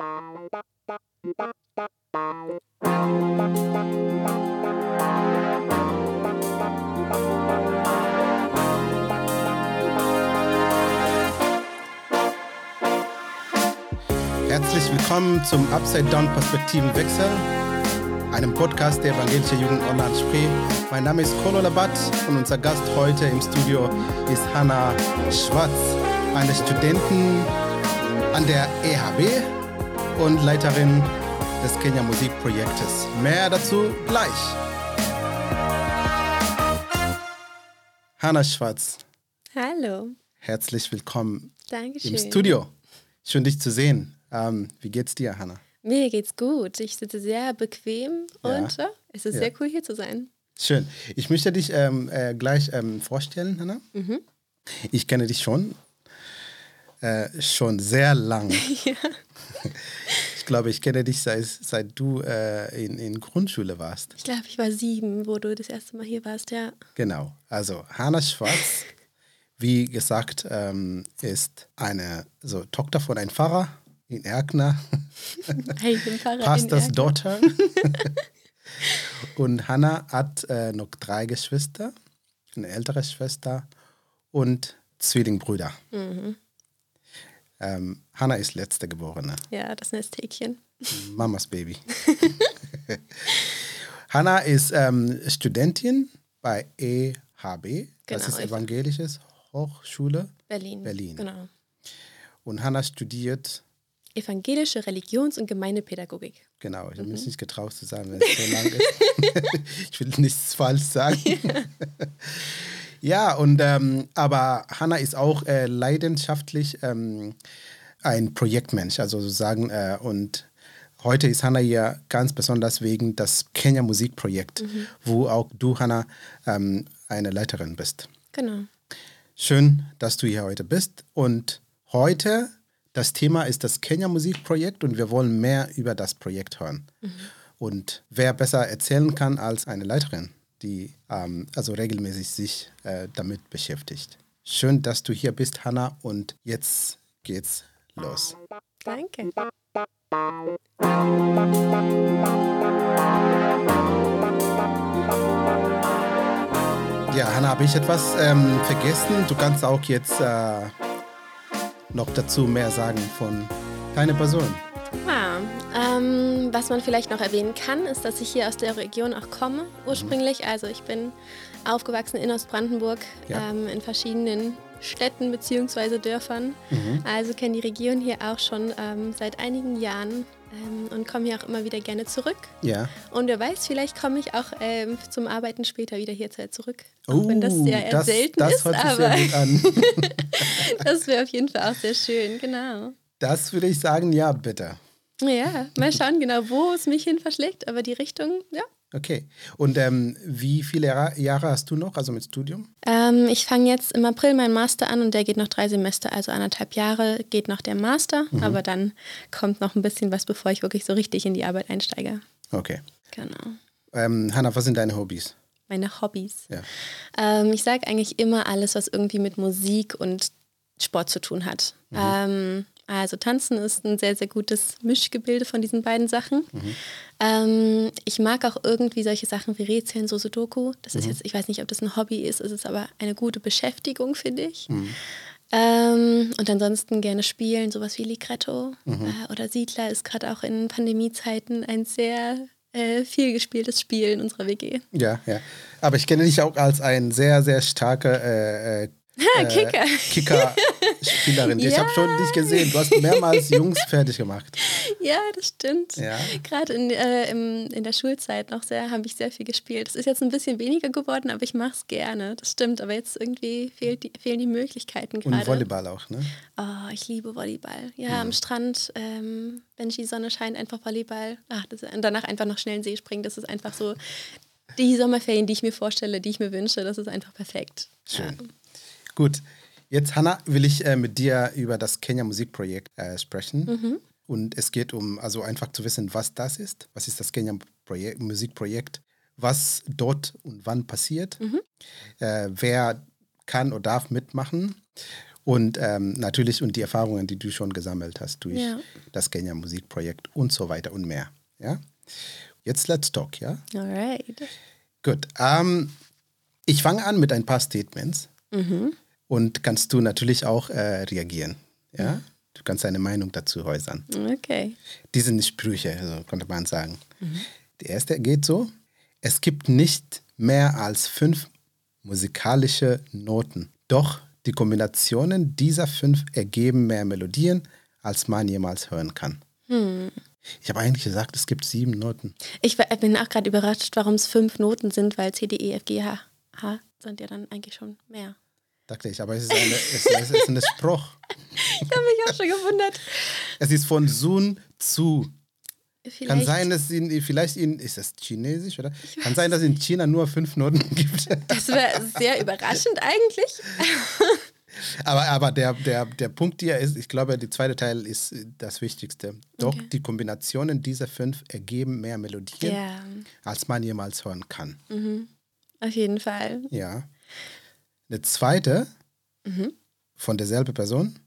Herzlich willkommen zum Upside Down Perspektivenwechsel, einem Podcast der Evangelischen Jugend Online Spree. Mein Name ist Kolo Labat und unser Gast heute im Studio ist Hanna Schwarz, eine Studentin an der EHB und Leiterin des Kenya Musikprojektes. Mehr dazu gleich. Hanna Schwarz. Hallo. Herzlich willkommen Dankeschön. im Studio. Schön, dich zu sehen. Ähm, wie geht's dir, Hanna? Mir geht's gut. Ich sitze sehr bequem Ja. und ja, es ist Ja. sehr cool hier zu sein. Schön. Ich möchte dich ähm, äh, gleich ähm, vorstellen, Hanna. Mhm. Ich kenne dich schon. Äh, schon sehr lang. Ich glaube, ich kenne dich seit, seit du äh, in, in Grundschule warst. Ich glaube, ich war sieben, wo du das erste Mal hier warst, ja. Genau. Also Hanna Schwarz, wie gesagt, ähm, ist eine so, Tochter von einem Pfarrer in Erkner, Hey, ich bin Pfarrer in Pastors Erkner. Daughter. und Hanna hat äh, noch drei Geschwister, eine ältere Schwester und Zwillingbrüder. Mhm. Ähm, Hanna ist letzte Geborene. Ja, das Nesthäkchen. Mamas Baby. Hanna ist ähm, Studentin bei EHB, das Genau, ist ich- Evangelisches Hochschule Berlin. Berlin. Genau. Und Hanna studiert, Evangelische Religions- und Gemeindepädagogik. genau, ich habe Mhm. mich nicht getraut zu sagen, wenn es so lang ist. ich will nichts falsch sagen. ja, und ähm, aber Hanna ist auch äh, leidenschaftlich ähm, ein Projektmensch, also sozusagen, äh, und heute ist Hanna hier ganz besonders wegen das Kenya Musikprojekt, wo auch du, Hanna, ähm, eine Leiterin bist. Genau. Schön, dass du hier heute bist. Und heute, das Thema ist das Kenya Musikprojekt und wir wollen mehr über das Projekt hören. Und wer besser erzählen kann als eine Leiterin, die ähm, also regelmäßig sich äh, damit beschäftigt. Schön, dass du hier bist, Hanna. Und jetzt geht's los. Danke. Ja, Hanna, habe ich etwas ähm, vergessen? Du kannst auch jetzt äh, noch dazu mehr sagen von deiner Person. Was man vielleicht noch erwähnen kann, ist, dass ich hier aus der Region auch komme, ursprünglich. Also ich bin aufgewachsen in Ostbrandenburg, Ja. ähm, in verschiedenen Städten bzw. Dörfern. Also kenne die Region hier auch schon ähm, seit einigen Jahren ähm, und komme hier auch immer wieder gerne zurück. Ja. Und wer weiß, vielleicht komme ich auch ähm, zum Arbeiten später wieder hierher zurück. Auch wenn das Oh, sehr eher das, selten das ist, aber das wäre auf jeden Fall auch sehr schön, genau. Das würde ich sagen, ja, bitte. Ja, mal schauen genau, wo es mich hin verschlägt, aber die Richtung, ja. Okay. Und ähm, wie viele Jahre, hast du noch, also mit Studium? Ähm, ich fange jetzt im April meinen Master an und der geht noch drei Semester, also anderthalb Jahre geht noch der Master, aber dann kommt noch ein bisschen was, bevor ich wirklich so richtig in die Arbeit einsteige. Okay. Genau. Ähm, Hanna, was sind deine Hobbys? Meine Hobbys. Ja. Ähm, ich sage eigentlich immer alles, was irgendwie mit Musik und Sport zu tun hat. Ähm, also Tanzen ist ein sehr, sehr gutes Mischgebilde von diesen beiden Sachen. Ähm, ich mag auch irgendwie solche Sachen wie Rätseln, so Sudoku. Das ist jetzt, ich weiß nicht, ob das ein Hobby ist, es ist aber eine gute Beschäftigung, finde ich. Ähm, und ansonsten gerne spielen, sowas wie Ligretto äh, oder Siedler ist gerade auch in Pandemiezeiten ein sehr äh, viel gespieltes Spiel in unserer WG. Ja, ja. Aber ich kenne dich auch als ein sehr, sehr starker äh, äh, äh, Kicker. Kicker-Spielerin. Ich Ja. habe schon dich gesehen. Du hast mehrmals Jungs fertig gemacht. Ja, das stimmt. Ja. Gerade in, äh, im, in der Schulzeit noch sehr, habe ich sehr viel gespielt. Es ist jetzt ein bisschen weniger geworden, aber ich mache es gerne. Das stimmt, aber jetzt irgendwie fehlt die, fehlen die Möglichkeiten Und gerade. Volleyball auch, ne? Oh, ich liebe Volleyball. Ja, am Strand, ähm, wenn die Sonne scheint, einfach Volleyball. Ach, das, und danach einfach noch schnell in den See springen. Das ist einfach so die Sommerferien, die ich mir vorstelle, die ich mir wünsche. Das ist einfach perfekt. Schön. Gut. Jetzt, Hanna, will ich äh, mit dir über das Kenya Musikprojekt äh, sprechen. Und es geht um, also einfach zu wissen, was das ist. Was ist das Kenya Projekt, Musikprojekt? Was dort und wann passiert? Äh, wer kann oder darf mitmachen? Und ähm, natürlich und die Erfahrungen, die du schon gesammelt hast durch Ja. das Kenya Musikprojekt und so weiter und mehr. Ja? Jetzt let's talk, ja? Alright. Gut. Ähm, ich fange an mit ein paar Statements und kannst du natürlich auch äh, reagieren. Ja? Du kannst deine Meinung dazu äußern. Okay. Die sind Sprüche, also könnte man sagen. Die erste geht so: Es gibt nicht mehr als fünf musikalische Noten. Doch die Kombinationen dieser fünf ergeben mehr Melodien, als man jemals hören kann. Ich habe eigentlich gesagt, es gibt sieben Noten. Ich bin auch gerade überrascht, warum es fünf Noten sind, weil C, D, E, F, G, H, H sind ja dann eigentlich schon mehr. Dachte ich, aber es ist, eine, es, es ist ein Spruch. Ich habe mich auch schon gewundert. Es ist von Sun zu. Kann Vielleicht, sein, dass in, vielleicht in, ist das chinesisch, oder? Kann sein, dass in China nur fünf Noten gibt. Das wäre sehr überraschend eigentlich. Aber, aber der, der, der Punkt hier ist, ich glaube, der zweite Teil ist das Wichtigste. Doch Okay. die Kombinationen dieser fünf ergeben mehr Melodien, Ja, als man jemals hören kann. auf jeden Fall. Ja. Eine zweite Mhm. von derselben Person.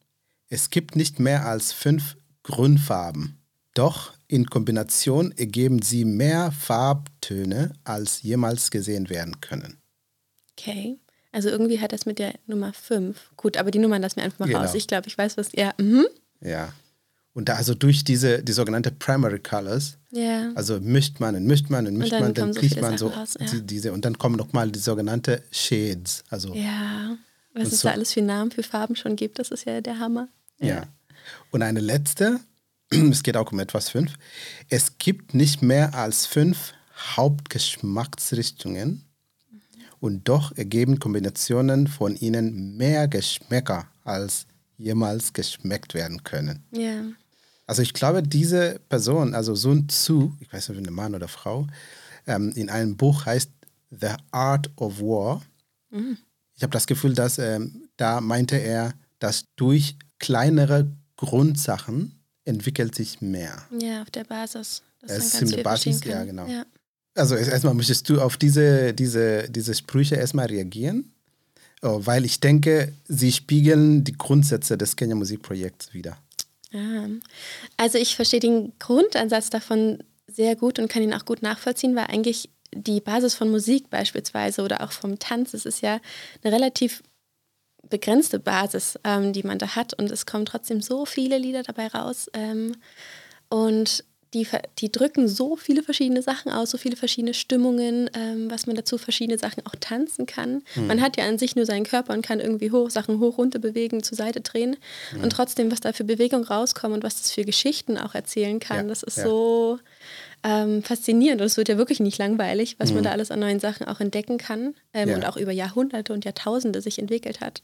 Es gibt nicht mehr als fünf Grundfarben. Doch in Kombination ergeben sie mehr Farbtöne, als jemals gesehen werden können. Okay. Also irgendwie hat das mit der Nummer 5. Gut, aber die Nummern lassen wir einfach mal Genau. raus. Ich glaube, ich weiß, was. Ja. Mhm. Ja. Und da also durch diese die sogenannte Primary Colors, Ja. also mischt man und mischt man und mischt dann man, dann so kriegt man so raus, ja. die, diese und dann kommen nochmal die sogenannte Shades. Also Ja. Was es so- da alles für Namen für Farben schon gibt, das ist ja der Hammer. Ja. Und eine letzte, es geht auch um etwas fünf. Es gibt nicht mehr als fünf Hauptgeschmacksrichtungen und doch ergeben Kombinationen von ihnen mehr Geschmäcker, als jemals geschmeckt werden können. Ja. Also ich glaube, diese Person, also Sun Tzu, ich weiß nicht, ob eine Mann oder Frau, ähm, in einem Buch heißt The Art of War. Ich habe das Gefühl, dass ähm, da meinte er, dass durch kleinere Grundsachen entwickelt sich mehr. Ja, auf der Basis. Dass Es ist ganz viel Basis, ja, genau. Ja. Also erst- erstmal möchtest du auf diese, diese, diese Sprüche erstmal reagieren, Oh, weil ich denke, sie spiegeln die Grundsätze des Kenya Musikprojekts wieder. Also ich verstehe den Grundansatz davon sehr gut und kann ihn auch gut nachvollziehen, weil eigentlich die Basis von Musik beispielsweise oder auch vom Tanz, es ist ja eine relativ begrenzte Basis, ähm, die man da hat. Und es kommen trotzdem so viele Lieder dabei raus ähm, und die, die drücken so viele verschiedene Sachen aus, so viele verschiedene Stimmungen, ähm, was man dazu verschiedene Sachen auch tanzen kann. Man hat ja an sich nur seinen Körper und kann irgendwie hoch, Sachen hoch, runter bewegen, zur Seite drehen und trotzdem, was da für Bewegung rauskommt und was das für Geschichten auch erzählen kann, Ja, das ist ja. so ähm, faszinierend und es wird ja wirklich nicht langweilig, was man da alles an neuen Sachen auch entdecken kann ähm, Mhm. Ja. und auch über Jahrhunderte und Jahrtausende sich entwickelt hat.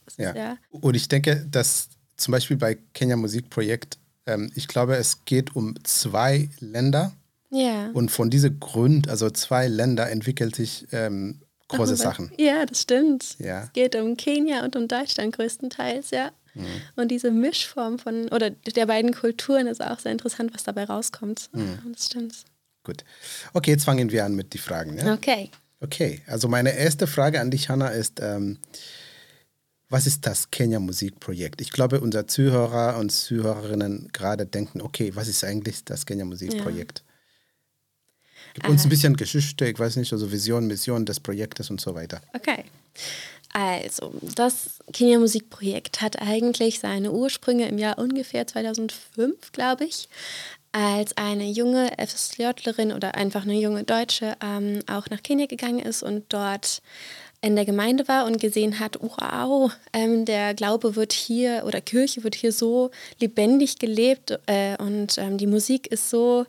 Und ich denke, dass zum Beispiel bei Kenya Musikprojekt, ähm, ich glaube, es geht um zwei Länder ja. und von diesem Grund, also zwei Länder, entwickelt sich ähm, große Aber- Sachen. Ja, das stimmt. Ja. Es geht um Kenia und um Deutschland größtenteils, ja. Mhm. Und diese Mischform von, oder der beiden Kulturen ist auch sehr interessant, was dabei rauskommt. Mhm. Das stimmt. Gut. Okay, jetzt fangen wir an mit den Fragen. Ja? Okay. Okay, also meine erste Frage an dich, Hanna, ist, ähm, was ist das Kenya Musikprojekt? Ich glaube, unsere Zuhörer und Zuhörerinnen gerade denken, okay, was ist eigentlich das Kenya Musikprojekt? Gib uns ein bisschen Geschichte, ich weiß nicht, also Vision, Mission des Projektes und so weiter. Okay. Also, das Kenia Musikprojekt hat eigentlich seine Ursprünge im Jahr ungefähr 2005, glaube ich, als eine junge FSJlerin oder einfach eine junge Deutsche ähm, auch nach Kenia gegangen ist und dort in der Gemeinde war und gesehen hat, wow, ähm, der Glaube wird hier oder Kirche wird hier so lebendig gelebt äh, und ähm, die Musik ist so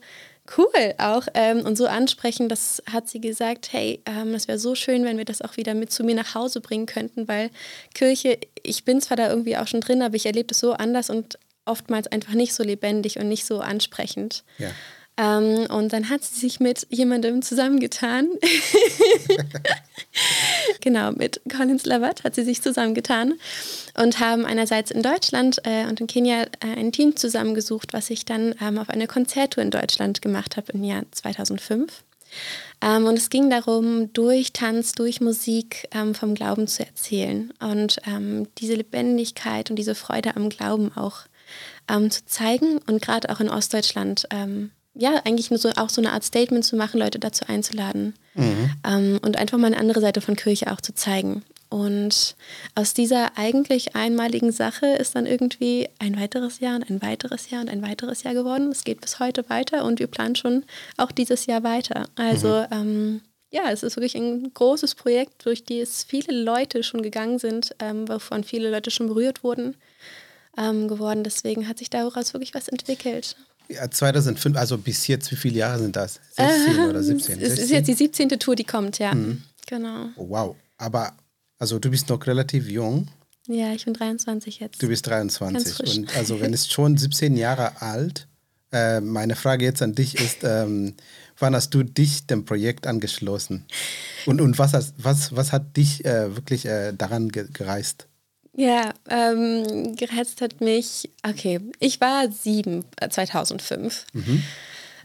cool auch ähm, und so ansprechend, das hat sie gesagt, hey, ähm, das wäre so schön, wenn wir das auch wieder mit zu mir nach Hause bringen könnten, weil Kirche, ich bin zwar da irgendwie auch schon drin, aber ich erlebe das so anders und oftmals einfach nicht so lebendig und nicht so ansprechend. Ja. Ähm, und dann hat sie sich mit jemandem zusammengetan. genau, mit Collins Lavatt hat sie sich zusammengetan und haben einerseits in Deutschland äh, und in Kenia äh, ein Team zusammengesucht, was ich dann ähm, auf eine Konzerttour in Deutschland gemacht habe im Jahr 2005. Ähm, und es ging darum, durch Tanz, durch Musik ähm, vom Glauben zu erzählen und ähm, diese Lebendigkeit und diese Freude am Glauben auch ähm, zu zeigen und gerade auch in Ostdeutschland ähm, ja, eigentlich nur so, auch so eine Art Statement zu machen, Leute dazu einzuladen mhm. ähm, und einfach mal eine andere Seite von Kirche auch zu zeigen. Und aus dieser eigentlich einmaligen Sache ist dann irgendwie ein weiteres Jahr und ein weiteres Jahr und ein weiteres Jahr geworden. Es geht bis heute weiter und wir planen schon auch dieses Jahr weiter. Also mhm. ähm, ja, es ist wirklich ein großes Projekt, durch das viele Leute schon gegangen sind, ähm, wovon viele Leute schon berührt wurden, ähm, geworden. Deswegen hat sich daraus wirklich was entwickelt. Ja, 2005, also bis jetzt, wie viele Jahre sind das? 16 äh, oder 17? Es ist jetzt die 17. Tour, die kommt, ja. Mhm. Genau. Oh, wow. Aber also du bist noch relativ jung. Ja, ich bin 23 jetzt. Du bist 23. Und also wenn es schon 17 Jahre alt, äh, meine Frage jetzt an dich ist, ähm, wann hast du dich dem Projekt angeschlossen? Und, und was, hast, was, was hat dich äh, wirklich äh, daran ge gereist? Ja, ähm, gereizt hat mich, okay, ich war sieben, 2005. Äh, mhm.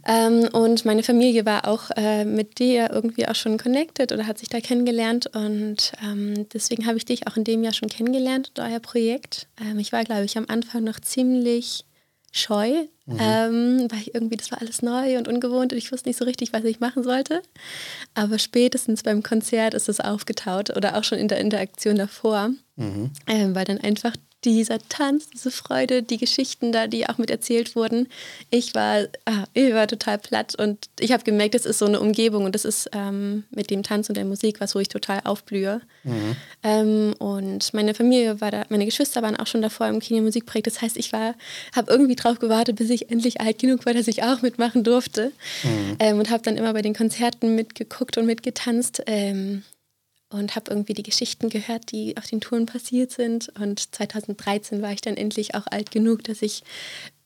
Ähm, und meine Familie war auch äh, mit dir irgendwie auch schon connected oder hat sich da kennengelernt. Und ähm, deswegen habe ich dich auch in dem Jahr schon kennengelernt und euer Projekt. Ähm, ich war, glaube ich, am Anfang noch ziemlich scheu, mhm. ähm, weil irgendwie das war alles neu und ungewohnt und ich wusste nicht so richtig, was ich machen sollte. Aber spätestens beim Konzert ist es aufgetaut oder auch schon in der Interaktion davor, mhm. ähm, weil dann einfach dieser Tanz, diese Freude, die Geschichten da, die auch mit erzählt wurden. Ich war, ah, ich war total platt und ich habe gemerkt, das ist so eine Umgebung und das ist ähm, mit dem Tanz und der Musik was, wo ich total aufblühe. Mhm. Ähm, und meine Familie war da, meine Geschwister waren auch schon davor im Kino-Musikprojekt. Das heißt, ich war, habe irgendwie drauf gewartet, bis ich endlich alt genug war, dass ich auch mitmachen durfte. Mhm. Ähm, und habe dann immer bei den Konzerten mitgeguckt und mitgetanzt. Und habe irgendwie die Geschichten gehört, die auf den Touren passiert sind. Und 2013 war ich dann endlich auch alt genug, dass ich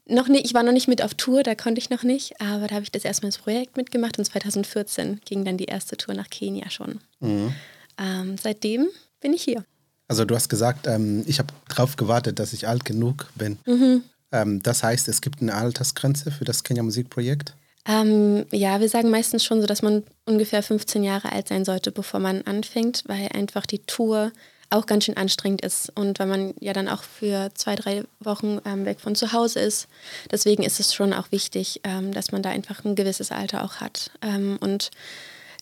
noch nicht, ich war noch nicht mit auf Tour, da konnte ich noch nicht, aber da habe ich das erstmal ins Projekt mitgemacht und 2014 ging dann die erste Tour nach Kenia schon. Mhm. Ähm, seitdem bin ich hier. Also du hast gesagt, ähm, ich habe darauf gewartet, dass ich alt genug bin. Mhm. Ähm, das heißt, es gibt eine Altersgrenze für das Kenia Musikprojekt? Ähm, ja, wir sagen meistens schon so, dass man ungefähr 15 Jahre alt sein sollte, bevor man anfängt, weil einfach die Tour auch ganz schön anstrengend ist und weil man ja dann auch für zwei, drei Wochen ähm, weg von zu Hause ist. Deswegen ist es schon auch wichtig, ähm, dass man da einfach ein gewisses Alter auch hat. Ähm, und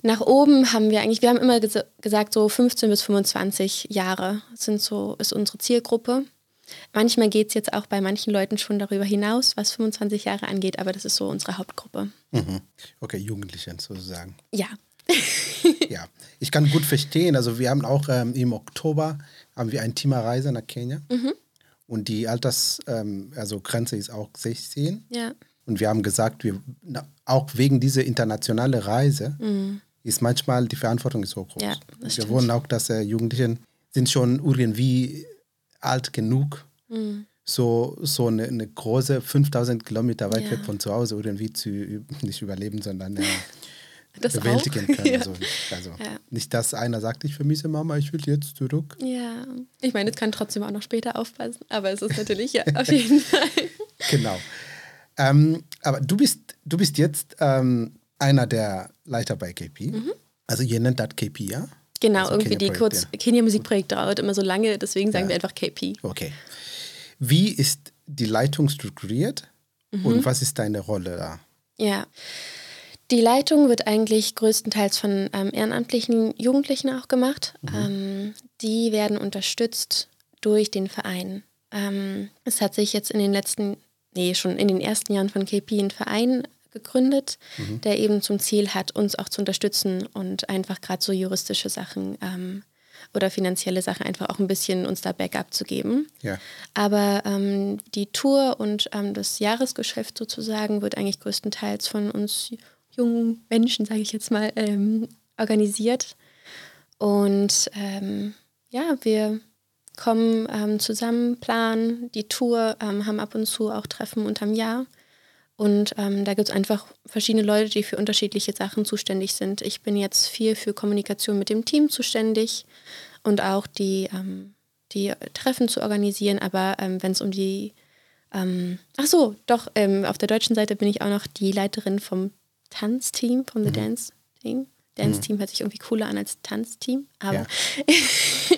nach oben haben wir eigentlich, wir haben immer ges gesagt, so 15 bis 25 Jahre sind so, ist unsere Zielgruppe. Manchmal geht es jetzt auch bei manchen Leuten schon darüber hinaus, was 25 Jahre angeht, aber das ist so unsere Hauptgruppe. Mhm. Okay, Jugendliche sozusagen. Ja. ja, ich kann gut verstehen. Also wir haben auch ähm, im Oktober haben wir ein Thema Reise nach Kenia. Mhm. Und die Altersgrenze ähm, also ist auch 16. Ja. Und wir haben gesagt, wir, auch wegen dieser internationalen Reise mhm. ist manchmal die Verantwortung so groß. Ja, wir wollen auch, dass äh, Jugendlichen sind schon irgendwie alt genug, mhm. so, so eine, eine, große 5000 Kilometer weit ja. weg von zu Hause irgendwie zu nicht überleben, sondern äh, das bewältigen auch? können. Ja. Also, also ja. nicht, dass einer sagt, ich vermisse Mama, ich will jetzt zurück. Ja, ich meine, es kann trotzdem auch noch später aufpassen, aber es ist natürlich ja auf jeden Fall. Genau. Ähm, aber du bist, du bist jetzt ähm, einer der Leiter bei KP. Mhm. Also ihr nennt das KP, ja? Genau, also irgendwie die kurz, Kenia Musikprojekt dauert immer so lange, deswegen sagen ja. wir einfach KP. Okay. Wie ist die Leitung strukturiert mhm. und was ist deine Rolle da? Ja. Die Leitung wird eigentlich größtenteils von ähm, ehrenamtlichen Jugendlichen auch gemacht. Mhm. Ähm, die werden unterstützt durch den Verein. Ähm, es hat sich jetzt in den letzten, nee, schon in den ersten Jahren von KP ein Verein gegründet, mhm. der eben zum Ziel hat, uns auch zu unterstützen und einfach gerade so juristische Sachen ähm, oder finanzielle Sachen einfach auch ein bisschen uns da Backup zu geben. Ja. Aber ähm, die Tour und ähm, das Jahresgeschäft sozusagen wird eigentlich größtenteils von uns jungen Menschen, sage ich jetzt mal, ähm, organisiert. Und ähm, ja, wir kommen ähm, zusammen, planen die Tour, haben ab und zu auch Treffen unterm Jahr und ähm, da gibt es einfach verschiedene Leute, die für unterschiedliche Sachen zuständig sind. Ich bin jetzt viel für Kommunikation mit dem Team zuständig und auch die, ähm, die Treffen zu organisieren. Aber ähm, wenn es um die, ähm, ach so, doch, ähm, auf der deutschen Seite bin ich auch noch die Leiterin vom Tanzteam, vom The mhm. Dance Dance-Team. Dance-Team hört sich irgendwie cooler an als Tanzteam, aber ja.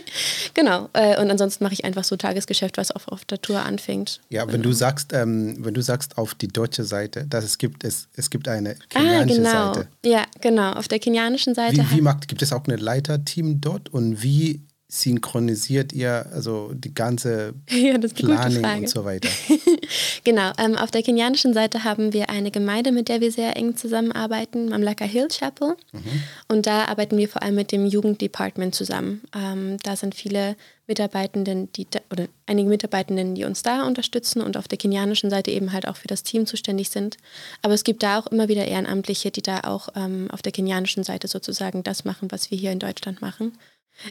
genau. Äh, und ansonsten mache ich einfach so Tagesgeschäft, was auf, auf der Tour anfängt. Ja, wenn genau. du sagst, ähm, wenn du sagst auf die deutsche Seite, dass es gibt, es, es gibt eine kenianische ah, genau. Seite. Ja, genau. Auf der kenianischen Seite. Wie, wie macht, gibt es auch ein Leiterteam dort und wie synchronisiert ihr also die ganze ja, Planung und so weiter? genau, ähm, auf der kenianischen Seite haben wir eine Gemeinde, mit der wir sehr eng zusammenarbeiten, Mamlaka Hill Chapel. Mhm. Und da arbeiten wir vor allem mit dem Jugenddepartment zusammen. Ähm, da sind viele Mitarbeitenden, die da, oder einige Mitarbeitenden, die uns da unterstützen und auf der kenianischen Seite eben halt auch für das Team zuständig sind. Aber es gibt da auch immer wieder Ehrenamtliche, die da auch ähm, auf der kenianischen Seite sozusagen das machen, was wir hier in Deutschland machen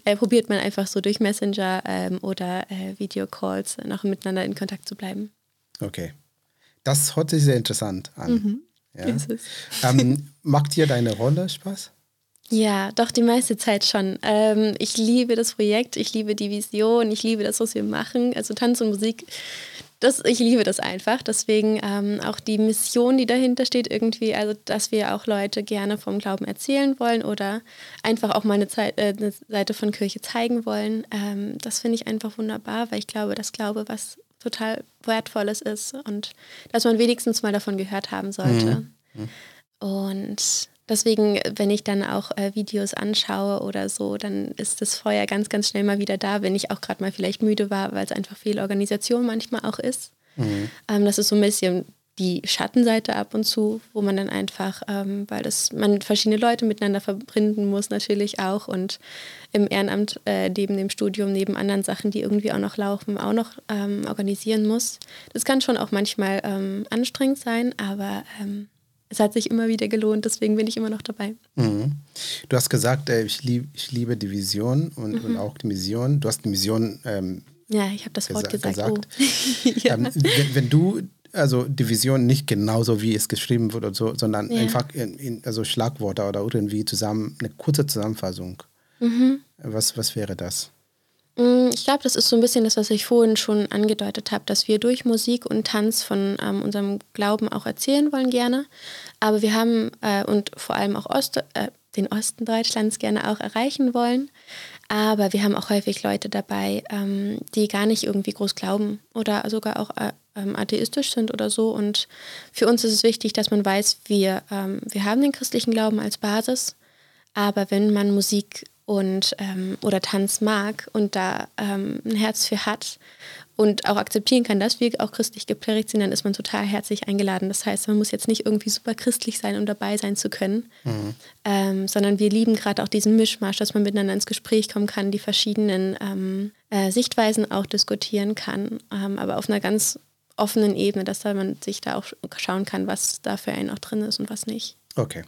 äh, probiert man einfach so durch Messenger ähm, oder äh, Videocalls noch miteinander in Kontakt zu bleiben. Okay. Das hört sich sehr interessant an. Mhm. Ja. Ähm, macht dir deine Rolle Spaß? Ja, doch die meiste Zeit schon. Ähm, ich liebe das Projekt, ich liebe die Vision, ich liebe das, was wir machen. Also Tanz und Musik das, ich liebe das einfach. Deswegen ähm, auch die Mission, die dahinter steht, irgendwie, also dass wir auch Leute gerne vom Glauben erzählen wollen oder einfach auch mal eine, Zeit, äh, eine Seite von Kirche zeigen wollen. Ähm, das finde ich einfach wunderbar, weil ich glaube, dass Glaube was total Wertvolles ist und dass man wenigstens mal davon gehört haben sollte. Mhm. Mhm. Und Deswegen, wenn ich dann auch äh, Videos anschaue oder so, dann ist das Feuer ganz, ganz schnell mal wieder da, wenn ich auch gerade mal vielleicht müde war, weil es einfach viel Organisation manchmal auch ist. Mhm. Ähm, das ist so ein bisschen die Schattenseite ab und zu, wo man dann einfach, ähm, weil das man verschiedene Leute miteinander verbinden muss natürlich auch und im Ehrenamt äh, neben dem Studium, neben anderen Sachen, die irgendwie auch noch laufen, auch noch ähm, organisieren muss. Das kann schon auch manchmal ähm, anstrengend sein, aber ähm, es hat sich immer wieder gelohnt, deswegen bin ich immer noch dabei. Mhm. Du hast gesagt, äh, ich, lieb, ich liebe die Vision und, mhm. und, auch die Mission. Du hast die Mission. Ähm, ja, ich habe das Wort gesagt. gesagt. Oh. ja. ähm, wenn, wenn, du also die Vision nicht genauso wie es geschrieben wird so, sondern ja. einfach in, in, also Schlagworte oder irgendwie zusammen eine kurze Zusammenfassung. Mhm. Was, was wäre das? Mm, ich glaube, das ist so ein bisschen das, was ich vorhin schon angedeutet habe, dass wir durch Musik und Tanz von ähm, unserem Glauben auch erzählen wollen gerne. Aber wir haben äh, und vor allem auch Ost, äh, den Osten Deutschlands gerne auch erreichen wollen. Aber wir haben auch häufig Leute dabei, ähm, die gar nicht irgendwie groß glauben oder sogar auch äh, ähm, atheistisch sind oder so. Und für uns ist es wichtig, dass man weiß, wir, ähm, wir haben den christlichen Glauben als Basis. Aber wenn man Musik und ähm, oder Tanz mag und da ähm, ein Herz für hat und auch akzeptieren kann, dass wir auch christlich geprägt sind, dann ist man total herzlich eingeladen. Das heißt, man muss jetzt nicht irgendwie super christlich sein, um dabei sein zu können, mhm. ähm, sondern wir lieben gerade auch diesen Mischmasch, dass man miteinander ins Gespräch kommen kann, die verschiedenen ähm, äh, Sichtweisen auch diskutieren kann, ähm, aber auf einer ganz offenen Ebene, dass da man sich da auch schauen kann, was da für einen auch drin ist und was nicht. Okay.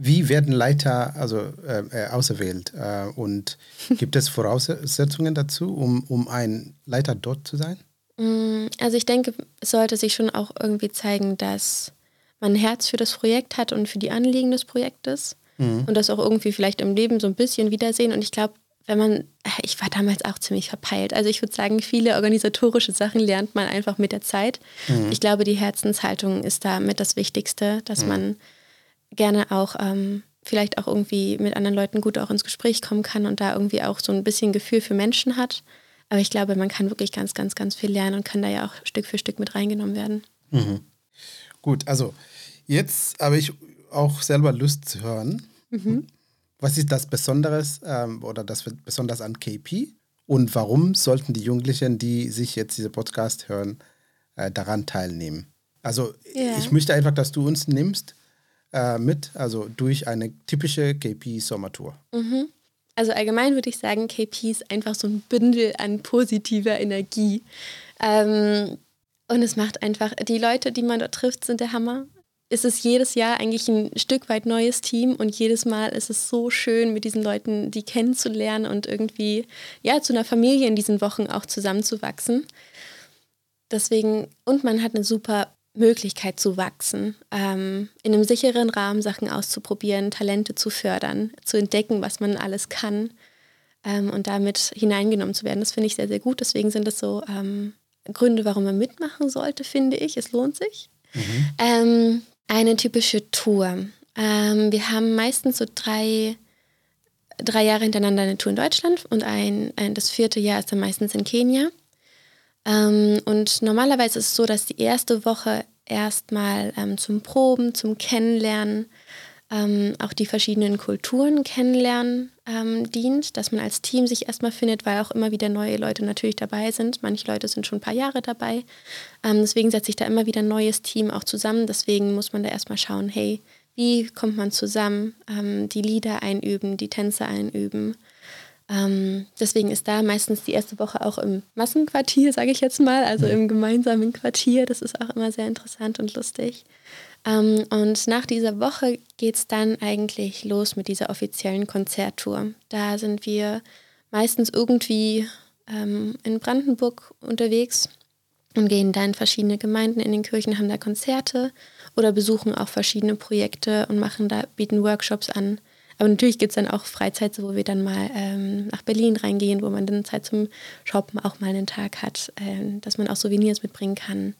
Wie werden Leiter also äh, äh, auserwählt äh, und gibt es Voraussetzungen dazu, um, um ein Leiter dort zu sein? Mm, also ich denke, es sollte sich schon auch irgendwie zeigen, dass man ein Herz für das Projekt hat und für die Anliegen des Projektes mhm. und das auch irgendwie vielleicht im Leben so ein bisschen wiedersehen. Und ich glaube, wenn man, ich war damals auch ziemlich verpeilt. Also ich würde sagen, viele organisatorische Sachen lernt man einfach mit der Zeit. Mhm. Ich glaube, die Herzenshaltung ist da mit das Wichtigste, dass mhm. man gerne auch ähm, vielleicht auch irgendwie mit anderen Leuten gut auch ins Gespräch kommen kann und da irgendwie auch so ein bisschen Gefühl für Menschen hat. Aber ich glaube, man kann wirklich ganz, ganz, ganz viel lernen und kann da ja auch Stück für Stück mit reingenommen werden. Mhm. Gut, also jetzt habe ich auch selber Lust zu hören. Mhm. Was ist das Besonderes ähm, oder das besonders an KP? Und warum sollten die Jugendlichen, die sich jetzt diese Podcast hören, äh, daran teilnehmen? Also yeah. ich möchte einfach, dass du uns nimmst äh, mit, also durch eine typische KP-Sommertour? Mhm. Also allgemein würde ich sagen, KP ist einfach so ein Bündel an positiver Energie. Ähm, und es macht einfach, die Leute, die man dort trifft, sind der Hammer. Es ist jedes Jahr eigentlich ein Stück weit neues Team und jedes Mal ist es so schön, mit diesen Leuten die kennenzulernen und irgendwie ja zu einer Familie in diesen Wochen auch zusammenzuwachsen. Deswegen, und man hat eine super Möglichkeit zu wachsen, ähm, in einem sicheren Rahmen Sachen auszuprobieren, Talente zu fördern, zu entdecken, was man alles kann ähm, und damit hineingenommen zu werden. Das finde ich sehr, sehr gut. Deswegen sind das so ähm, Gründe, warum man mitmachen sollte, finde ich. Es lohnt sich. Mhm. Ähm, eine typische Tour. Ähm, wir haben meistens so drei, drei Jahre hintereinander eine Tour in Deutschland und ein, ein das vierte Jahr ist dann meistens in Kenia. Ähm, und normalerweise ist es so, dass die erste Woche erstmal ähm, zum Proben, zum Kennenlernen, ähm, auch die verschiedenen Kulturen kennenlernen ähm, dient, dass man als Team sich erstmal findet, weil auch immer wieder neue Leute natürlich dabei sind. Manche Leute sind schon ein paar Jahre dabei. Ähm, deswegen setzt sich da immer wieder ein neues Team auch zusammen. Deswegen muss man da erstmal schauen, hey, wie kommt man zusammen, ähm, die Lieder einüben, die Tänze einüben. Ähm, deswegen ist da meistens die erste Woche auch im Massenquartier, sage ich jetzt mal, also im gemeinsamen Quartier. Das ist auch immer sehr interessant und lustig. Ähm, und nach dieser Woche geht es dann eigentlich los mit dieser offiziellen Konzerttour. Da sind wir meistens irgendwie ähm, in Brandenburg unterwegs und gehen da in verschiedene Gemeinden in den Kirchen, haben da Konzerte oder besuchen auch verschiedene Projekte und machen da, bieten Workshops an. Aber natürlich gibt es dann auch Freizeit, wo wir dann mal ähm, nach Berlin reingehen, wo man dann Zeit zum Shoppen auch mal einen Tag hat, äh, dass man auch Souvenirs mitbringen kann.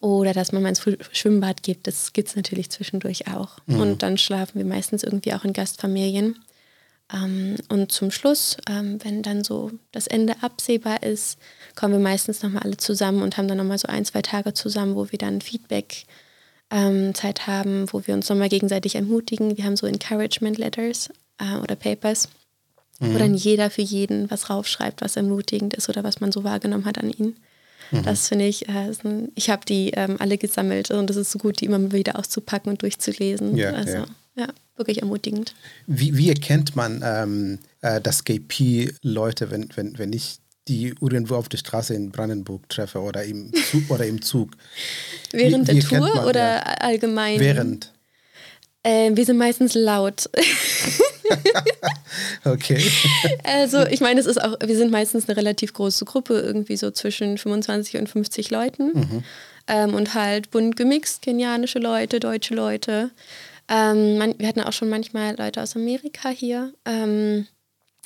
Oder dass man mal ins Schwimmbad geht, das gibt es natürlich zwischendurch auch. Mhm. Und dann schlafen wir meistens irgendwie auch in Gastfamilien. Ähm, und zum Schluss, ähm, wenn dann so das Ende absehbar ist, kommen wir meistens nochmal alle zusammen und haben dann nochmal so ein, zwei Tage zusammen, wo wir dann Feedback ähm, Zeit haben, wo wir uns nochmal gegenseitig ermutigen. Wir haben so Encouragement Letters äh, oder Papers, mhm. wo dann jeder für jeden was raufschreibt, was ermutigend ist oder was man so wahrgenommen hat an ihn. Mhm. Das finde ich, äh, ein, ich habe die ähm, alle gesammelt und es ist so gut, die immer wieder auszupacken und durchzulesen. Ja, also, ja. ja wirklich ermutigend. Wie, wie erkennt man, ähm, äh, dass KP-Leute, wenn, wenn, wenn ich die irgendwo auf der Straße in Brandenburg treffe oder im Zug? Oder im Zug. Während wie, wie der Tour oder ja. allgemein? Während. Äh, wir sind meistens laut. okay. Also ich meine, es ist auch, wir sind meistens eine relativ große Gruppe, irgendwie so zwischen 25 und 50 Leuten. Mhm. Ähm, und halt bunt gemixt, kenianische Leute, deutsche Leute. Ähm, man, wir hatten auch schon manchmal Leute aus Amerika hier. Ähm,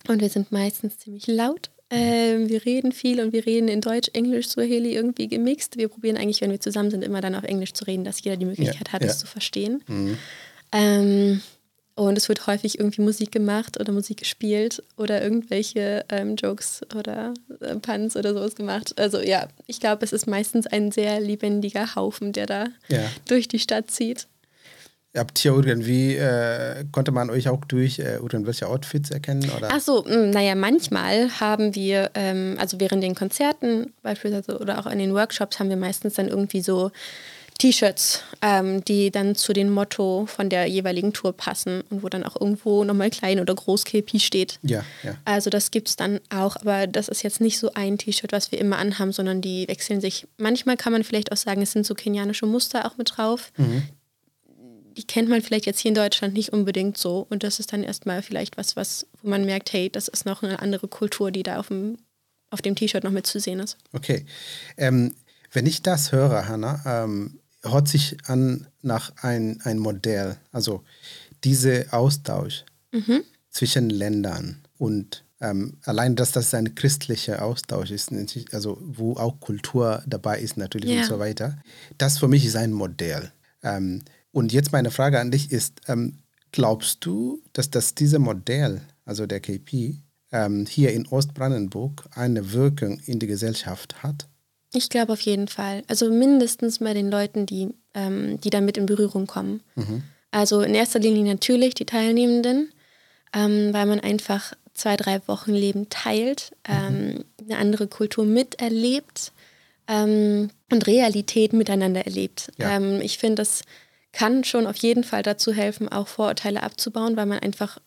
und wir sind meistens ziemlich laut. Ähm, wir reden viel und wir reden in Deutsch, Englisch, Swahili irgendwie gemixt. Wir probieren eigentlich, wenn wir zusammen sind, immer dann auf Englisch zu reden, dass jeder die Möglichkeit ja, hat, es zu verstehen. Mhm. Ähm, und es wird häufig irgendwie Musik gemacht oder Musik gespielt oder irgendwelche ähm, Jokes oder äh, Puns oder sowas gemacht. Also ja, ich glaube, es ist meistens ein sehr lebendiger Haufen, der da ja. durch die Stadt zieht. Habt ihr irgendwie, äh, konnte man euch auch durch äh, irgendwelche Outfits erkennen? Oder? Ach so, hm, naja, manchmal haben wir, ähm, also während den Konzerten beispielsweise oder auch in den Workshops haben wir meistens dann irgendwie so T-Shirts, ähm, die dann zu dem Motto von der jeweiligen Tour passen und wo dann auch irgendwo nochmal klein oder groß KP steht. Ja, ja. Also das gibt es dann auch, aber das ist jetzt nicht so ein T-Shirt, was wir immer anhaben, sondern die wechseln sich. Manchmal kann man vielleicht auch sagen, es sind so kenianische Muster auch mit drauf, mhm die kennt man vielleicht jetzt hier in Deutschland nicht unbedingt so. Und das ist dann erstmal vielleicht was, was, wo man merkt, hey, das ist noch eine andere Kultur, die da auf dem, auf dem T-Shirt noch mit zu sehen ist. Okay. Ähm, wenn ich das höre, Hanna, ähm, hört sich an nach ein, ein Modell. Also dieser Austausch mhm. zwischen Ländern und ähm, allein, dass das ein christlicher Austausch ist, also wo auch Kultur dabei ist natürlich ja. und so weiter. Das für mich ist ein Modell. Ähm, und jetzt meine Frage an dich ist, ähm, glaubst du, dass das diese Modell, also der KP, ähm, hier in Ostbrandenburg eine Wirkung in die Gesellschaft hat? Ich glaube auf jeden Fall. Also mindestens bei den Leuten, die, ähm, die damit in Berührung kommen. Mhm. Also in erster Linie natürlich die Teilnehmenden, ähm, weil man einfach zwei, drei Wochen Leben teilt, mhm. ähm, eine andere Kultur miterlebt ähm, und Realität miteinander erlebt. Ja. Ähm, ich finde, das kann schon auf jeden Fall dazu helfen, auch Vorurteile abzubauen, weil man einfach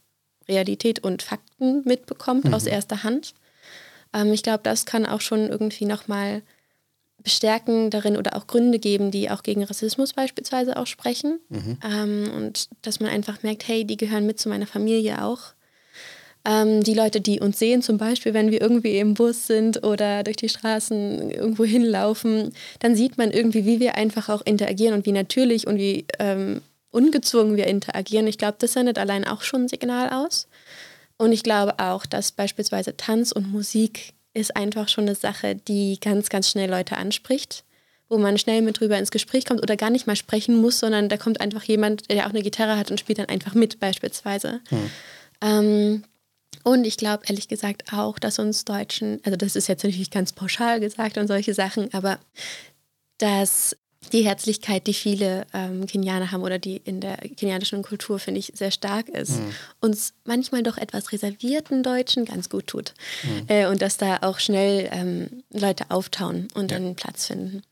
Realität und Fakten mitbekommt mhm. aus erster Hand. Ähm, ich glaube, das kann auch schon irgendwie nochmal bestärken darin oder auch Gründe geben, die auch gegen Rassismus beispielsweise auch sprechen. Mhm. Ähm, und dass man einfach merkt, hey, die gehören mit zu meiner Familie auch. Ähm, die Leute, die uns sehen, zum Beispiel, wenn wir irgendwie im Bus sind oder durch die Straßen irgendwo hinlaufen, dann sieht man irgendwie, wie wir einfach auch interagieren und wie natürlich und wie ähm, ungezwungen wir interagieren. Ich glaube, das sendet allein auch schon ein Signal aus. Und ich glaube auch, dass beispielsweise Tanz und Musik ist einfach schon eine Sache, die ganz, ganz schnell Leute anspricht wo man schnell mit drüber ins Gespräch kommt oder gar nicht mal sprechen muss, sondern da kommt einfach jemand, der auch eine Gitarre hat und spielt dann einfach mit beispielsweise. Hm. Ähm, und ich glaube ehrlich gesagt auch, dass uns Deutschen, also das ist jetzt natürlich ganz pauschal gesagt und solche Sachen, aber dass die Herzlichkeit, die viele ähm, Kenianer haben oder die in der kenianischen Kultur, finde ich, sehr stark ist, mhm. uns manchmal doch etwas reservierten Deutschen ganz gut tut. Mhm. Äh, und dass da auch schnell ähm, Leute auftauen und ja. dann Platz finden.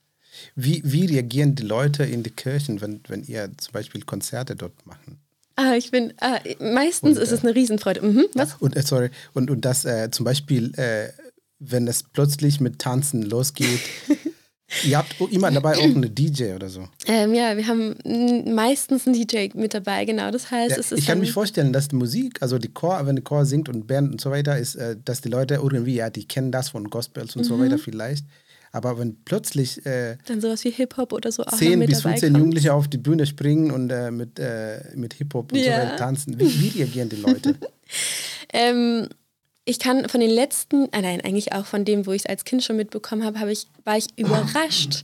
Wie, wie reagieren die Leute in die Kirchen, wenn, wenn ihr zum Beispiel Konzerte dort machen? Ah, ich bin, ah, meistens und, ist es eine Riesenfreude. Mhm, was? Und, äh, sorry, und, und das äh, zum Beispiel, äh, wenn es plötzlich mit Tanzen losgeht, Ihr habt immer dabei auch eine DJ oder so. Ähm, ja, wir haben meistens einen DJ mit dabei, genau. Das heißt, ja, es ist. Ich kann mich vorstellen, dass die Musik, also die Chor, wenn der Chor singt und Band und so weiter, ist, äh, dass die Leute irgendwie, ja, die kennen das von Gospels und mhm. so weiter vielleicht. Aber wenn plötzlich äh, dann sowas wie Hip-Hop oder so auch 10 bis 15 kommt. Jugendliche auf die Bühne springen und äh, mit, äh, mit Hip-Hop und ja. so weiter tanzen, wie, wie reagieren die Leute? ähm, ich kann von den letzten, äh nein, eigentlich auch von dem, wo ich es als Kind schon mitbekommen habe, hab ich, war ich überrascht,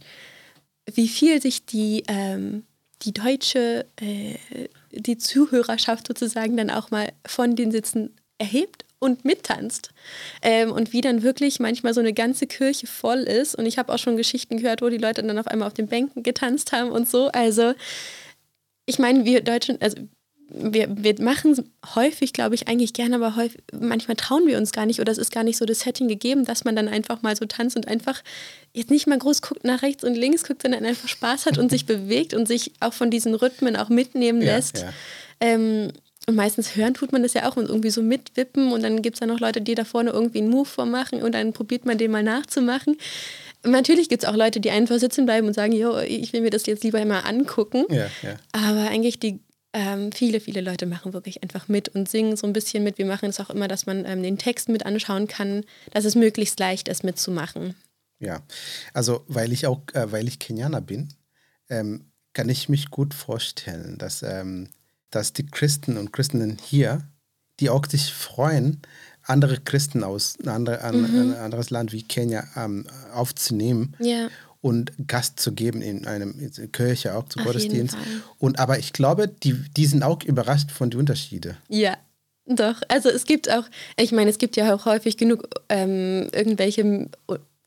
wie viel sich die, ähm, die deutsche, äh, die Zuhörerschaft sozusagen dann auch mal von den Sitzen erhebt und mittanzt. Ähm, und wie dann wirklich manchmal so eine ganze Kirche voll ist. Und ich habe auch schon Geschichten gehört, wo die Leute dann auf einmal auf den Bänken getanzt haben und so. Also ich meine, wir Deutschen, also wir, wir machen häufig, glaube ich, eigentlich gerne, aber häufig, manchmal trauen wir uns gar nicht oder es ist gar nicht so das Setting gegeben, dass man dann einfach mal so tanzt und einfach jetzt nicht mal groß guckt nach rechts und links guckt, sondern einfach Spaß hat und sich bewegt und sich auch von diesen Rhythmen auch mitnehmen lässt. Ja, ja. Ähm, und meistens hören tut man das ja auch und irgendwie so mitwippen und dann gibt es da noch Leute, die da vorne irgendwie einen Move vormachen und dann probiert man den mal nachzumachen. Natürlich gibt es auch Leute, die einfach sitzen bleiben und sagen, jo, ich will mir das jetzt lieber mal angucken. Ja, ja. Aber eigentlich die ähm, viele, viele Leute machen wirklich einfach mit und singen so ein bisschen mit. Wir machen es auch immer, dass man ähm, den Text mit anschauen kann, dass es möglichst leicht ist mitzumachen. Ja, also weil ich auch, äh, weil ich Kenianer bin, ähm, kann ich mich gut vorstellen, dass, ähm, dass die Christen und Christinnen hier, die auch sich freuen, andere Christen aus ein, andere, ein, mhm. ein anderes Land wie Kenia ähm, aufzunehmen. Ja und Gast zu geben in einer Kirche, auch zu Auf Gottesdienst. Und aber ich glaube, die, die sind auch überrascht von den Unterschieden. Ja, doch. Also es gibt auch, ich meine, es gibt ja auch häufig genug ähm, irgendwelche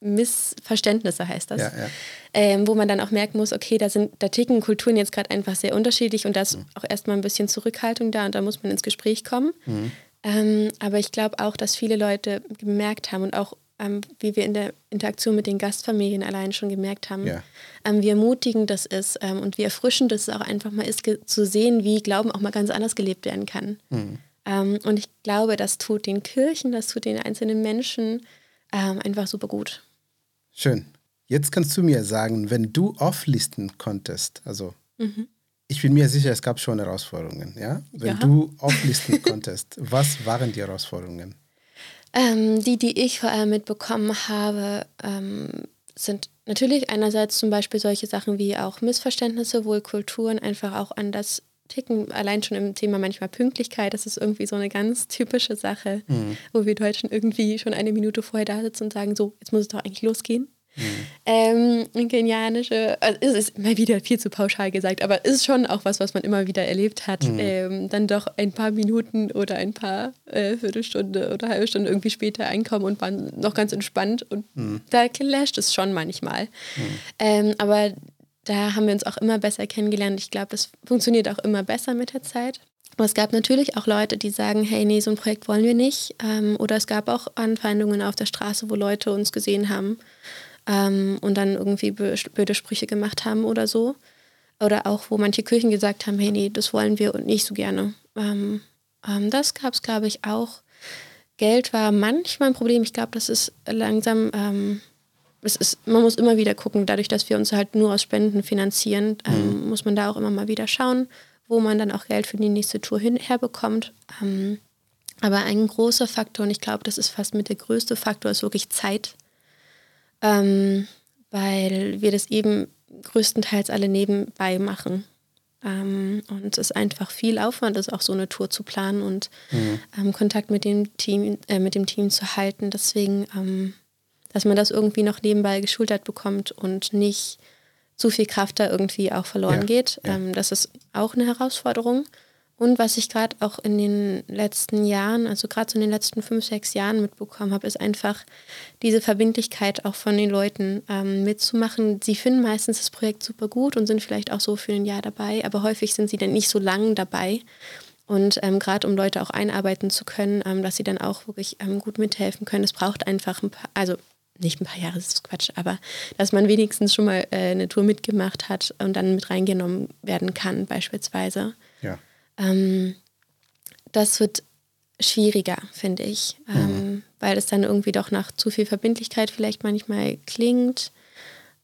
Missverständnisse, heißt das. Ja, ja. Ähm, wo man dann auch merken muss, okay, da sind, da ticken Kulturen jetzt gerade einfach sehr unterschiedlich und da ist mhm. auch erstmal ein bisschen Zurückhaltung da und da muss man ins Gespräch kommen. Mhm. Ähm, aber ich glaube auch, dass viele Leute gemerkt haben und auch ähm, wie wir in der Interaktion mit den Gastfamilien allein schon gemerkt haben, ja. ähm, wie ermutigend das ist ähm, und wie erfrischend es auch einfach mal ist, zu sehen, wie Glauben auch mal ganz anders gelebt werden kann. Mhm. Ähm, und ich glaube, das tut den Kirchen, das tut den einzelnen Menschen ähm, einfach super gut. Schön. Jetzt kannst du mir sagen, wenn du auflisten konntest, also mhm. ich bin mir sicher, es gab schon Herausforderungen, ja? Wenn ja. du auflisten konntest, was waren die Herausforderungen? Ähm, die, die ich vor allem mitbekommen habe, ähm, sind natürlich einerseits zum Beispiel solche Sachen wie auch Missverständnisse, wohl Kulturen einfach auch anders ticken. Allein schon im Thema manchmal Pünktlichkeit, das ist irgendwie so eine ganz typische Sache, mhm. wo wir Deutschen irgendwie schon eine Minute vorher da sitzen und sagen, so, jetzt muss es doch eigentlich losgehen. Mhm. Ähm, kenianische, also es ist mal wieder viel zu pauschal gesagt, aber es ist schon auch was, was man immer wieder erlebt hat. Mhm. Ähm, dann doch ein paar Minuten oder ein paar äh, Viertelstunde oder halbe Stunde irgendwie später einkommen und waren noch ganz entspannt und mhm. da clasht es schon manchmal. Mhm. Ähm, aber da haben wir uns auch immer besser kennengelernt. Ich glaube, das funktioniert auch immer besser mit der Zeit. Aber es gab natürlich auch Leute, die sagen, hey, nee, so ein Projekt wollen wir nicht. Ähm, oder es gab auch Anfeindungen auf der Straße, wo Leute uns gesehen haben ähm, und dann irgendwie blöde Sprüche gemacht haben oder so. Oder auch, wo manche Kirchen gesagt haben, hey, nee, das wollen wir und nicht so gerne. Ähm, ähm, das gab es, glaube ich, auch. Geld war manchmal ein Problem. Ich glaube, das ist langsam, ähm, es ist, man muss immer wieder gucken, dadurch, dass wir uns halt nur aus Spenden finanzieren, ähm, mhm. muss man da auch immer mal wieder schauen, wo man dann auch Geld für die nächste Tour hin, herbekommt. Ähm, aber ein großer Faktor, und ich glaube, das ist fast mit der größte Faktor, ist wirklich Zeit ähm, weil wir das eben größtenteils alle nebenbei machen. Ähm, und es ist einfach viel Aufwand ist, auch so eine Tour zu planen und mhm. ähm, Kontakt mit dem Team, äh, mit dem Team zu halten. Deswegen, ähm, dass man das irgendwie noch nebenbei geschultert bekommt und nicht zu viel Kraft da irgendwie auch verloren Ja, geht. ja. Ähm, das ist auch eine Herausforderung. Und was ich gerade auch in den letzten Jahren, also gerade so in den letzten fünf, sechs Jahren mitbekommen habe, ist einfach diese Verbindlichkeit auch von den Leuten ähm, mitzumachen. Sie finden meistens das Projekt super gut und sind vielleicht auch so für ein Jahr dabei, aber häufig sind sie dann nicht so lang dabei. Und ähm, gerade um Leute auch einarbeiten zu können, ähm, dass sie dann auch wirklich ähm, gut mithelfen können, es braucht einfach ein paar, also nicht ein paar Jahre, das ist Quatsch, aber dass man wenigstens schon mal äh, eine Tour mitgemacht hat und dann mit reingenommen werden kann, beispielsweise. Ja. Ähm, das wird schwieriger, finde ich, ähm, weil es dann irgendwie doch nach zu viel Verbindlichkeit vielleicht manchmal klingt.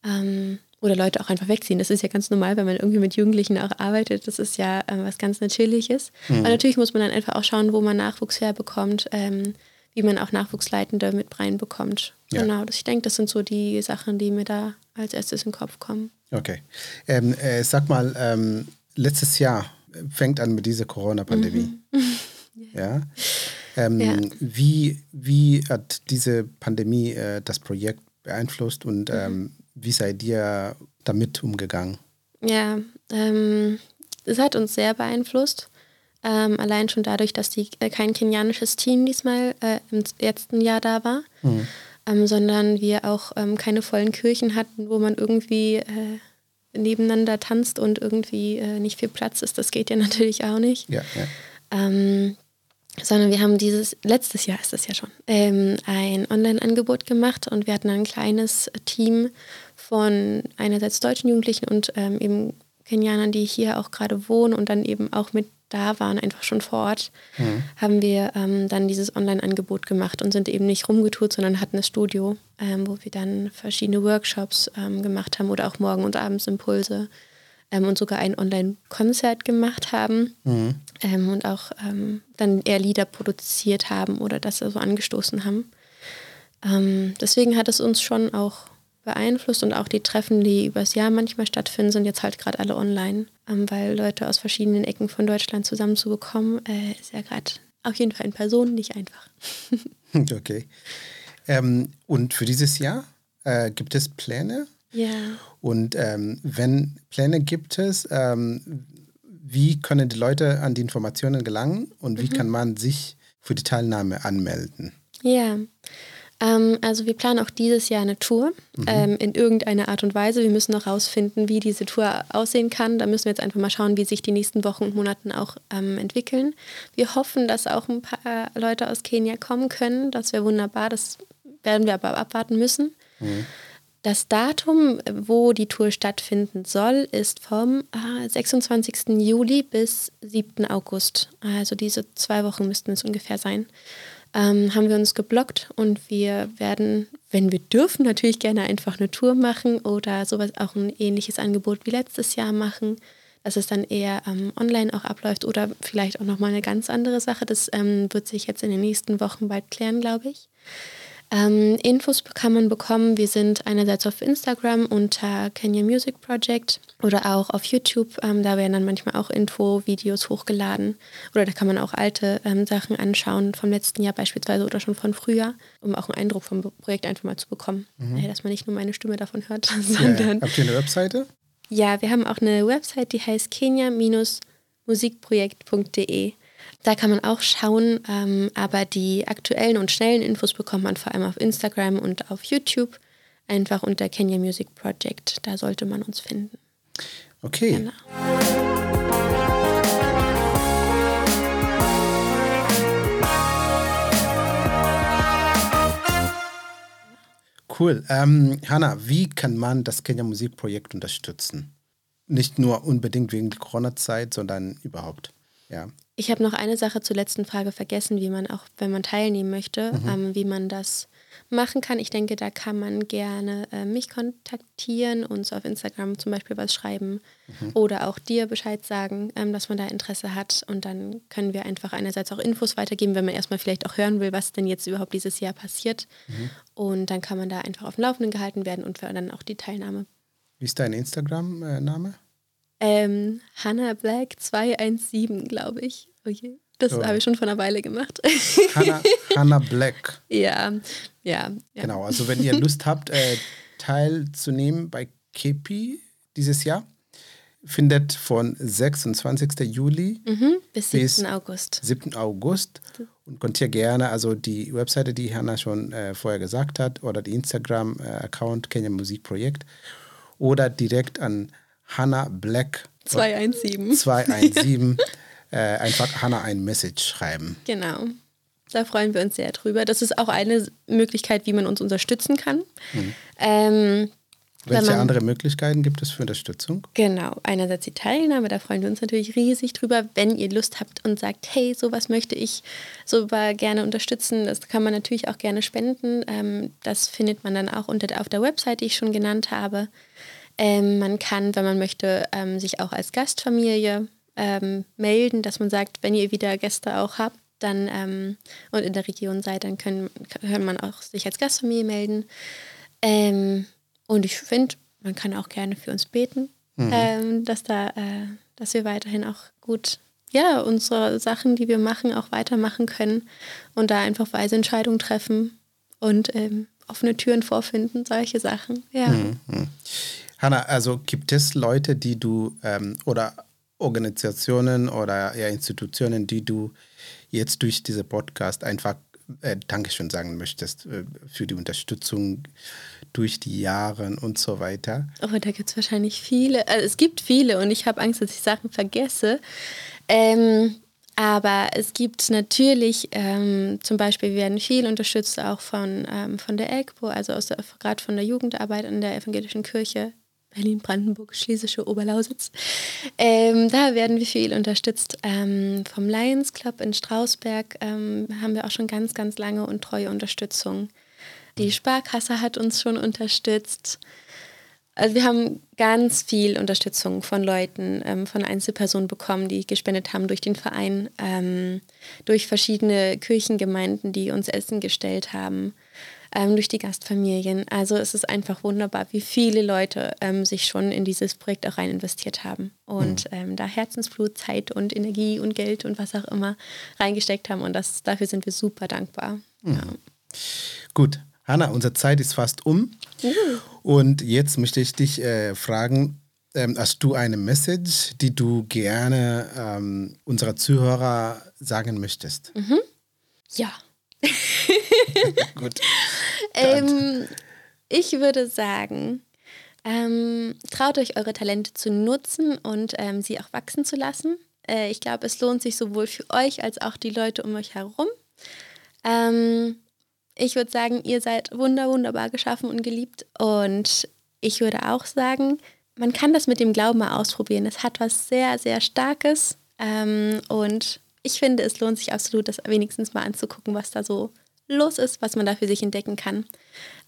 Ähm, oder Leute auch einfach wegziehen. Das ist ja ganz normal, wenn man irgendwie mit Jugendlichen auch arbeitet. Das ist ja ähm, was ganz Natürliches. Aber natürlich muss man dann einfach auch schauen, wo man Nachwuchs herbekommt, ähm, wie man auch Nachwuchsleitende mit reinbekommt. Ja. Genau, ich denke, das sind so die Sachen, die mir da als erstes in den Kopf kommen. Okay. Ähm, äh, sag mal, ähm, letztes Jahr fängt an mit dieser Corona-Pandemie. Ja. Ähm, Ja. Wie, wie hat diese Pandemie äh, das Projekt beeinflusst und Mhm. ähm, wie seid ihr damit umgegangen? Ja, ähm, es hat uns sehr beeinflusst. Ähm, allein schon dadurch, dass die, äh, kein kenianisches Team diesmal äh, im letzten Jahr da war, ähm, sondern wir auch ähm, keine vollen Kirchen hatten, wo man irgendwie äh, nebeneinander tanzt und irgendwie äh, nicht viel Platz ist. Das geht ja natürlich auch nicht. Ja, ja. Ähm, sondern wir haben dieses, letztes Jahr ist das ja schon, ähm, ein Online-Angebot gemacht und wir hatten ein kleines Team von einerseits deutschen Jugendlichen und ähm, eben Kenianern, die hier auch gerade wohnen und dann eben auch mit da waren, einfach schon vor Ort, haben wir ähm, dann dieses Online-Angebot gemacht und sind eben nicht rumgetourt, sondern hatten das Studio, ähm, wo wir dann verschiedene Workshops ähm, gemacht haben oder auch morgen und abends Impulse ähm, und sogar ein Online-Konzert gemacht haben ähm, und auch ähm, dann eher Lieder produziert haben oder das so angestoßen haben. Deswegen hat es uns schon auch beeinflusst und auch die Treffen, die übers Jahr manchmal stattfinden, sind jetzt halt gerade alle online, ähm, weil Leute aus verschiedenen Ecken von Deutschland zusammenzubekommen, äh, ist ja gerade auf jeden Fall in Person nicht einfach. Okay. Ähm, und für dieses Jahr äh, gibt es Pläne? Ja. Und ähm, wenn Pläne gibt es, ähm, wie können die Leute an die Informationen gelangen und wie kann man sich für die Teilnahme anmelden? Ja, ähm, also wir planen auch dieses Jahr eine Tour ähm, in irgendeiner Art und Weise. Wir müssen noch rausfinden, wie diese Tour aussehen kann. Da müssen wir jetzt einfach mal schauen, wie sich die nächsten Wochen und Monaten auch ähm, entwickeln. Wir hoffen, dass auch ein paar Leute aus Kenia kommen können. Das wäre wunderbar. Das werden wir aber abwarten müssen. Das Datum, wo die Tour stattfinden soll, ist vom ah, 26. Juli bis 7. August. Also diese zwei Wochen müssten es ungefähr sein. Ähm, haben wir uns geblockt und wir werden, wenn wir dürfen, natürlich gerne einfach eine Tour machen oder sowas auch ein ähnliches Angebot wie letztes Jahr machen, dass es dann eher ähm, online auch abläuft oder vielleicht auch nochmal eine ganz andere Sache. Das ähm, wird sich jetzt in den nächsten Wochen bald klären, glaube ich. Ähm, Infos kann man bekommen. Wir sind einerseits auf Instagram unter Kenya Music Project oder auch auf YouTube. Ähm, da werden dann manchmal auch Info-Videos hochgeladen. Oder da kann man auch alte ähm, Sachen anschauen vom letzten Jahr beispielsweise oder schon von früher, um auch einen Eindruck vom Projekt einfach mal zu bekommen. Äh, dass man nicht nur meine Stimme davon hört, Ja, sondern habt ihr eine Webseite? ja, wir haben auch eine Website, die heißt kenia-musikprojekt.de. Da kann man auch schauen, ähm, aber die aktuellen und schnellen Infos bekommt man vor allem auf Instagram und auf YouTube. Einfach unter Kenya Music Project. Da sollte man uns finden. Okay. Genau. Cool. Ähm, Hanna, wie kann man das Kenya Musikprojekt unterstützen? Nicht nur unbedingt wegen der Corona-Zeit, sondern überhaupt. Ja. Ich habe noch eine Sache zur letzten Frage vergessen, wie man auch, wenn man teilnehmen möchte, ähm, wie man das machen kann. Ich denke, da kann man gerne äh, mich kontaktieren, uns auf Instagram zum Beispiel was schreiben oder auch dir Bescheid sagen, ähm, dass man da Interesse hat. Und dann können wir einfach einerseits auch Infos weitergeben, wenn man erstmal vielleicht auch hören will, was denn jetzt überhaupt dieses Jahr passiert. Und dann kann man da einfach auf dem Laufenden gehalten werden und dann auch die Teilnahme. Wie ist dein Instagram-Name? Ähm, Hannah Black 217, glaube ich. Oh je. Das Oh. habe ich schon vor einer Weile gemacht. Hanna, Hanna Black. ja, ja, ja. Genau, also wenn ihr Lust habt, äh, teilzunehmen bei Kepi dieses Jahr. Findet von 26. Juli mhm, bis 7. Bis August. 7. August. Und könnt ihr gerne, also die Webseite, die Hanna schon äh, vorher gesagt hat, oder die Instagram-Account Kenya Musikprojekt, oder direkt an Hanna Black 217. 217 äh, einfach Hanna ein Message schreiben. Genau. Da freuen wir uns sehr drüber. Das ist auch eine Möglichkeit, wie man uns unterstützen kann. Mhm. Ähm, welche man, andere Möglichkeiten gibt es für Unterstützung? Genau, einerseits die Teilnahme, da freuen wir uns natürlich riesig drüber. Wenn ihr Lust habt und sagt, hey, sowas möchte ich super gerne unterstützen, das kann man natürlich auch gerne spenden. Ähm, das findet man dann auch unter, auf der Website, die ich schon genannt habe. Ähm, man kann, wenn man möchte, ähm, sich auch als Gastfamilie ähm, melden, dass man sagt, wenn ihr wieder Gäste auch habt, dann ähm, und in der Region seid, dann können, kann man auch sich als Gastfamilie melden. Ähm, und ich finde, man kann auch gerne für uns beten, mhm. ähm, dass da, äh, dass wir weiterhin auch gut, ja, unsere Sachen, die wir machen, auch weitermachen können und da einfach weise Entscheidungen treffen und offene Türen vorfinden, solche Sachen. Ja. Mhm. Hanna, also gibt es Leute, die du ähm, oder Organisationen oder ja, Institutionen, die du jetzt durch diese Podcast einfach äh, Dankeschön sagen möchtest äh, für die Unterstützung durch die Jahre und so weiter? Oh, da gibt es wahrscheinlich viele. Also es gibt viele und ich habe Angst, dass ich Sachen vergesse. Ähm, aber es gibt natürlich, ähm, zum Beispiel, wir werden viel unterstützt auch von, ähm, von der EGPO, also gerade von der Jugendarbeit in der evangelischen Kirche Berlin-Brandenburg, Schlesische Oberlausitz. Ähm, da werden wir viel unterstützt. Ähm, vom Lions Club in Strausberg ähm, haben wir auch schon ganz, ganz lange und treue Unterstützung. Die Sparkasse hat uns schon unterstützt. Also wir haben ganz viel Unterstützung von Leuten, ähm, von Einzelpersonen bekommen, die gespendet haben durch den Verein, ähm, durch verschiedene Kirchengemeinden, die uns Essen gestellt haben ähm, durch die Gastfamilien. Also es ist einfach wunderbar, wie viele Leute ähm, sich schon in dieses Projekt auch rein investiert haben und mhm. ähm, da Herzensblut, Zeit und Energie und Geld und was auch immer reingesteckt haben. Und das, dafür sind wir super dankbar. Mhm. Ja. Gut, Hanna, unsere Zeit ist fast um. Mhm. Und jetzt möchte ich dich äh, fragen, ähm, hast du eine Message, die du gerne ähm, unserer Zuhörer sagen möchtest? Mhm. Ja. Gut. Ähm, ich würde sagen, ähm, traut euch eure Talente zu nutzen und ähm, sie auch wachsen zu lassen. Äh, ich glaube, es lohnt sich sowohl für euch als auch die Leute um euch herum. Ähm, ich würde sagen, ihr seid wunder, wunderbar geschaffen und geliebt. Und ich würde auch sagen, man kann das mit dem Glauben mal ausprobieren. Es hat was sehr, sehr Starkes. Ähm, und ich finde, es lohnt sich absolut, das wenigstens mal anzugucken, was da so los ist, was man da für sich entdecken kann.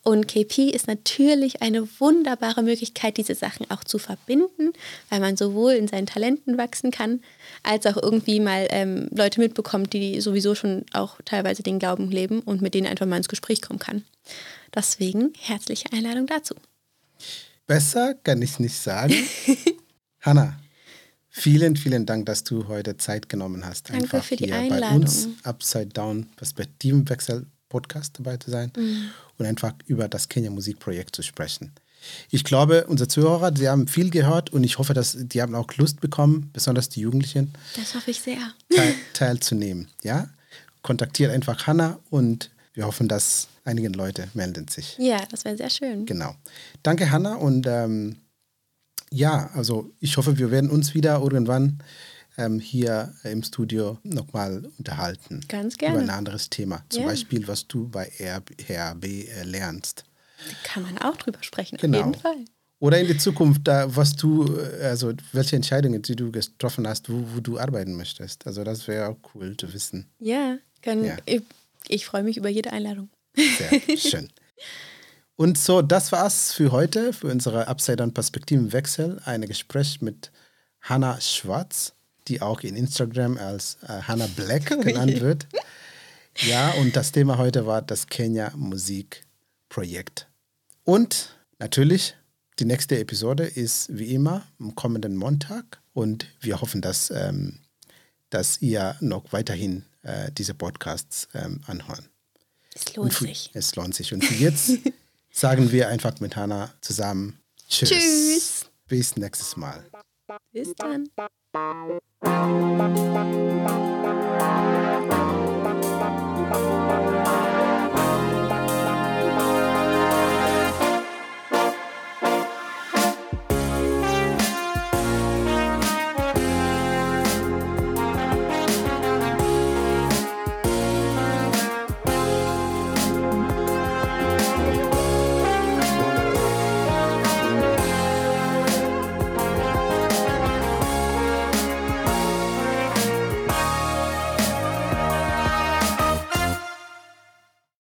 Und KP ist natürlich eine wunderbare Möglichkeit, diese Sachen auch zu verbinden, weil man sowohl in seinen Talenten wachsen kann, als auch irgendwie mal ähm, Leute mitbekommt, die sowieso schon auch teilweise den Glauben leben und mit denen einfach mal ins Gespräch kommen kann. Deswegen herzliche Einladung dazu. Besser kann ich nicht sagen. Hanna, Vielen, vielen Dank, dass du heute Zeit genommen hast. Danke einfach für die hier Einladung. bei uns Upside Down Perspektivenwechsel Podcast dabei zu sein mhm. und einfach über das Kenya Musikprojekt zu sprechen. Ich glaube, unsere Zuhörer, die haben viel gehört und ich hoffe, dass die haben auch Lust bekommen, besonders die Jugendlichen. Das hoffe ich sehr. Teil, teilzunehmen. Ja? Kontaktiert einfach Hannah und wir hoffen, dass einige Leute melden sich. Ja, das wäre sehr schön. Genau. Danke, Hannah, und ähm, ja, also ich hoffe, wir werden uns wieder irgendwann ähm, hier im Studio nochmal unterhalten. Ganz gerne. Über ein anderes Thema. Zum ja. Beispiel, was du bei RB äh, lernst. Da kann man auch drüber sprechen, genau. auf jeden Fall. Oder in der Zukunft, da, was du, äh, also welche Entscheidungen, die du getroffen hast, wo, wo du arbeiten möchtest. Also das wäre auch cool zu wissen. Ja, kann, ja. ich, ich freue mich über jede Einladung. Sehr schön. Und so, das war's für heute, für unsere Upside Down Perspektivenwechsel. Ein Gespräch mit Hannah Schwarz, die auch in Instagram als äh, Hannah Black genannt wird. Ja, und das Thema heute war das Kenya Musikprojekt. Und natürlich, die nächste Episode ist wie immer am kommenden Montag. Und wir hoffen, dass, ähm, dass ihr noch weiterhin äh, diese Podcasts ähm, anhören. Es lohnt für, sich. Es lohnt sich. Und für jetzt sagen wir einfach mit Hanna zusammen Tschüss. Tschüss. Bis nächstes Mal. Bis dann.